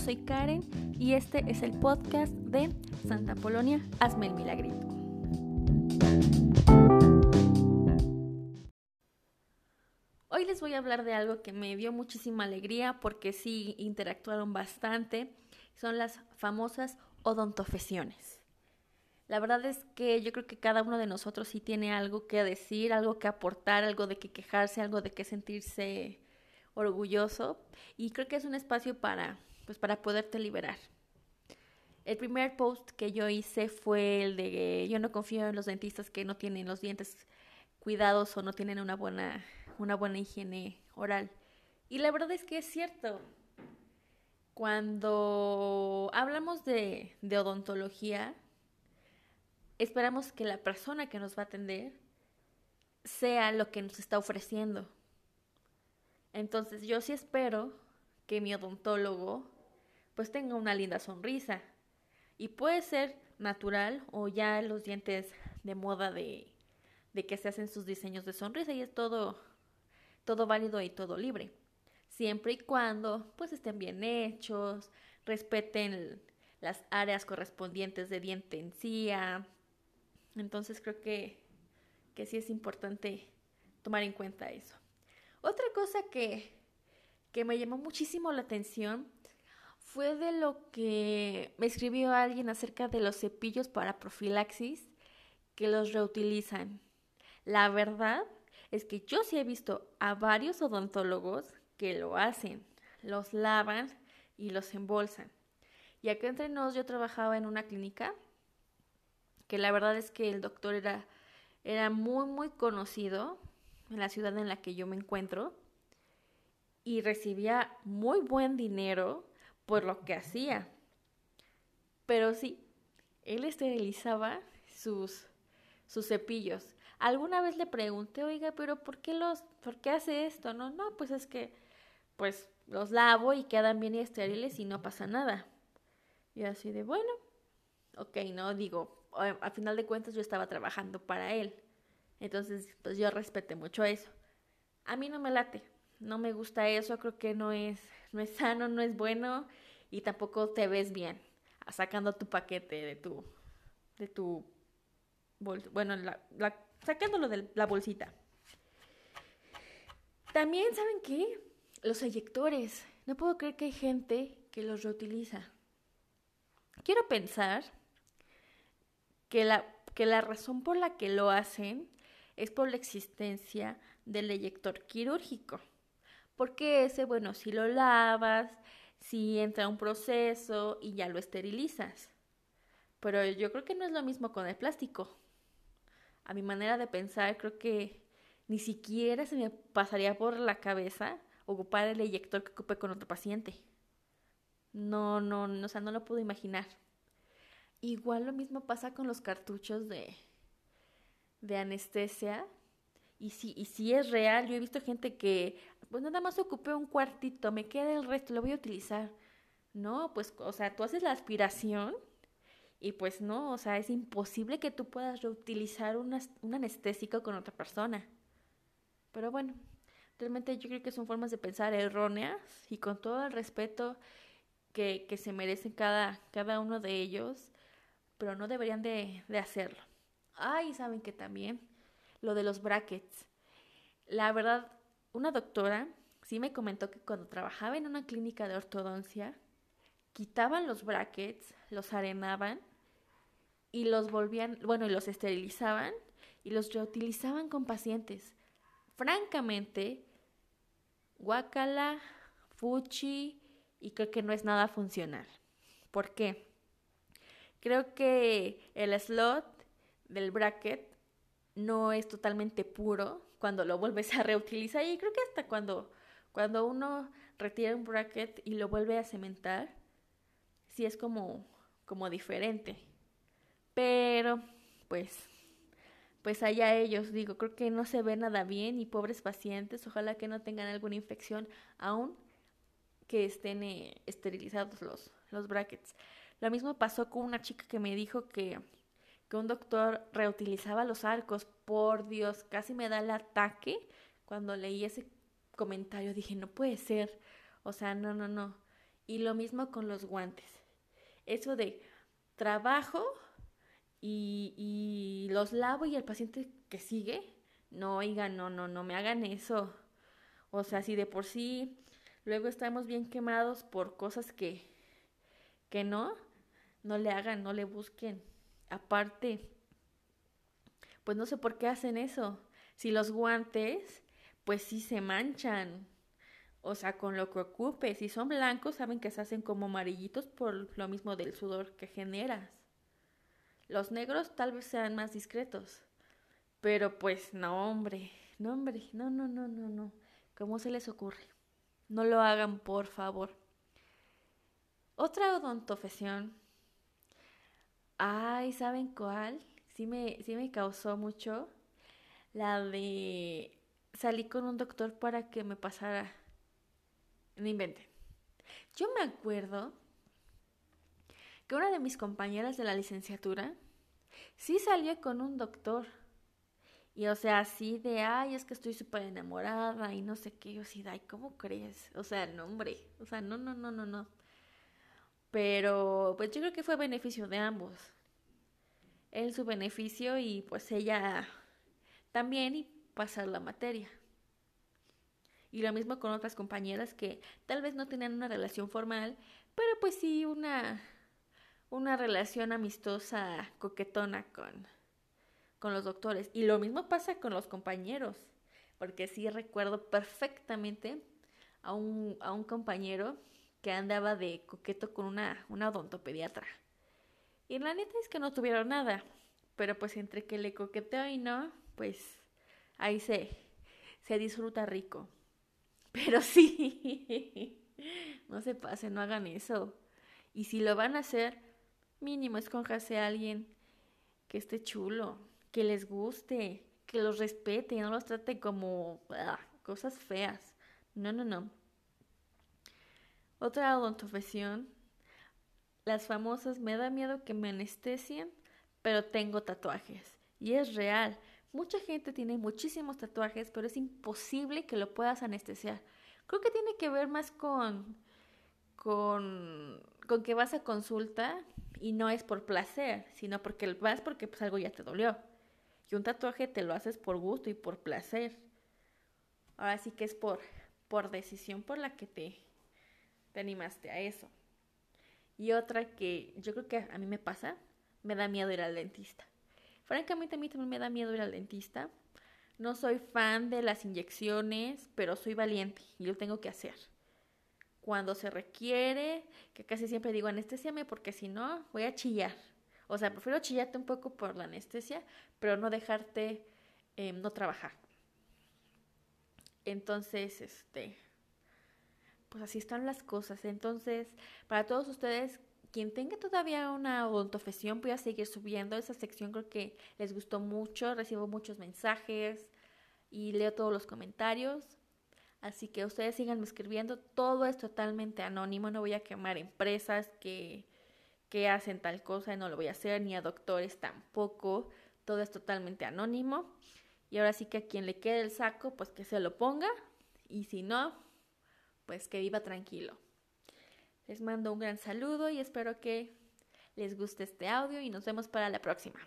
soy Karen y este es el podcast de Santa Polonia, hazme el milagrito. Hoy les voy a hablar de algo que me dio muchísima alegría porque sí interactuaron bastante. Son las famosas odontofesiones. La verdad es que yo creo que cada uno de nosotros sí tiene algo que decir, algo que aportar, algo de que quejarse, algo de que sentirse orgulloso y creo que es un espacio para pues para poderte liberar. El primer post que yo hice fue el de yo no confío en los dentistas que no tienen los dientes cuidados o no tienen una buena una buena higiene oral. Y la verdad es que es cierto. Cuando hablamos de, de odontología, esperamos que la persona que nos va a atender sea lo que nos está ofreciendo. Entonces yo sí espero que mi odontólogo pues tenga una linda sonrisa. Y puede ser natural o ya los dientes de moda de, de que se hacen sus diseños de sonrisa y es todo, todo válido y todo libre. Siempre y cuando pues estén bien hechos, respeten las áreas correspondientes de diente encía. Entonces creo que, que sí es importante tomar en cuenta eso. Otra cosa que, que me llamó muchísimo la atención fue de lo que me escribió alguien acerca de los cepillos para profilaxis que los reutilizan. La verdad es que yo sí he visto a varios odontólogos que lo hacen, los lavan y los embolsan. Y acá entre nos yo trabajaba en una clínica que la verdad es que el doctor era, era muy muy conocido en la ciudad en la que yo me encuentro y recibía muy buen dinero por lo que hacía. Pero sí, él esterilizaba sus, sus cepillos. Alguna vez le pregunté, oiga, pero ¿por qué los, por qué hace esto? No, no, pues es que, pues los lavo y quedan bien estériles y no pasa nada. Y así de, bueno, ok, no, digo, a final de cuentas yo estaba trabajando para él. Entonces, pues yo respeté mucho eso. A mí no me late, no me gusta eso, creo que no es, no es sano, no es bueno y tampoco te ves bien sacando tu paquete de tu, de tu, bueno, sacándolo de la bolsita. También, ¿saben qué? Los eyectores. No puedo creer que hay gente que los reutiliza. Quiero pensar que la, que la razón por la que lo hacen es por la existencia del eyector quirúrgico. Porque ese, bueno, si lo lavas, si entra un proceso y ya lo esterilizas. Pero yo creo que no es lo mismo con el plástico. A mi manera de pensar, creo que ni siquiera se me pasaría por la cabeza ocupar el eyector que ocupe con otro paciente. No, no, no, o sea, no lo puedo imaginar. Igual lo mismo pasa con los cartuchos de, de anestesia. Y si, y si es real, yo he visto gente que, pues nada más ocupé un cuartito, me queda el resto, lo voy a utilizar. No, pues, o sea, tú haces la aspiración y pues no, o sea, es imposible que tú puedas reutilizar un anestésico con otra persona. Pero bueno, realmente yo creo que son formas de pensar erróneas y con todo el respeto que, se merecen cada, cada uno de ellos, pero no deberían de, de hacerlo. Ay, saben que también lo de los brackets. La verdad, una doctora sí me comentó que cuando trabajaba en una clínica de ortodoncia, quitaban los brackets, los arenaban y los volvían, bueno, y los esterilizaban y los reutilizaban con pacientes. Francamente, guacala, fuchi y creo que no es nada funcional. ¿Por qué? Creo que el slot del bracket no es totalmente puro cuando lo vuelves a reutilizar y creo que hasta cuando, cuando uno retira un bracket y lo vuelve a cementar, sí es como, como diferente. Pero, pues, pues allá ellos, digo, creo que no se ve nada bien y pobres pacientes, ojalá que no tengan alguna infección aún que estén eh, esterilizados los, los brackets. Lo mismo pasó con una chica que me dijo que que un doctor reutilizaba los arcos. Por Dios, casi me da el ataque cuando leí ese comentario. Dije, no puede ser. O sea, no, no, no. Y lo mismo con los guantes. Eso de trabajo y, los lavo y el paciente que sigue, no, oigan, no, no, no me hagan eso. O sea, si de por sí luego estamos bien quemados por cosas que, que no, no le hagan, no le busquen. Aparte, pues no sé por qué hacen eso. Si los guantes, pues sí se manchan. O sea, con lo que ocupe. Si son blancos, saben que se hacen como amarillitos por lo mismo del sudor que generas. Los negros tal vez sean más discretos. Pero pues no, hombre. No, hombre. No, no, no, no, no. ¿Cómo se les ocurre? No lo hagan, por favor. Otra odontofesión. Ay, ¿saben cuál? Sí me, sí me causó mucho. La de salí con un doctor para que me pasara no inventen. Yo me acuerdo que una de mis compañeras de la licenciatura sí salió con un doctor. Y o sea, así de, ay, es que estoy súper enamorada y no sé qué. Yo sí, ay, ¿cómo crees? O sea, no, hombre. O sea, no, no, no, no, no. Pero, pues yo creo que fue beneficio de ambos. Él su beneficio y pues ella también y pasar la materia. Y lo mismo con otras compañeras que tal vez no tenían una relación formal, pero pues sí una, una relación amistosa, coquetona con, con los doctores. Y lo mismo pasa con los compañeros, porque sí recuerdo perfectamente a un, a un compañero que andaba de coqueto con una, una odontopediatra. Y la neta es que no tuvieron nada, pero pues entre que le coqueteo y no, pues ahí se, se disfruta rico. Pero sí, no se pasen, no hagan eso. Y si lo van a hacer, mínimo escójase a alguien que esté chulo, que les guste, que los respete, no los trate como ah, cosas feas. No, no, no. Otra odontofesión, las famosas me da miedo que me anestesien, pero tengo tatuajes. Y es real. Mucha gente tiene muchísimos tatuajes, pero es imposible que lo puedas anestesiar. Creo que tiene que ver más con, con, con que vas a consulta y no es por placer, sino porque vas porque pues algo ya te dolió. Y un tatuaje te lo haces por gusto y por placer. Ahora sí que es por, por decisión por la que te, te animaste a eso. Y otra que yo creo que a mí me pasa, me da miedo ir al dentista. Francamente a mí también me da miedo ir al dentista. No soy fan de las inyecciones, pero soy valiente y lo tengo que hacer. Cuando se requiere, que casi siempre digo anestesiame porque si no voy a chillar. O sea, prefiero chillarte un poco por la anestesia, pero no dejarte em, no trabajar. Entonces, este, pues así están las cosas. Entonces, para todos ustedes quien tenga todavía una odontofesión, voy a seguir subiendo esa sección. Creo que les gustó mucho. Recibo muchos mensajes y leo todos los comentarios. Así que ustedes sigan escribiendo. Todo es totalmente anónimo. No voy a quemar empresas que, que hacen tal cosa. No lo voy a hacer. Ni a doctores tampoco. Todo es totalmente anónimo. Y ahora sí que a quien le quede el saco, pues que se lo ponga. Y si no, pues que viva tranquilo. Les mando un gran saludo y espero que les guste este audio y nos vemos para la próxima.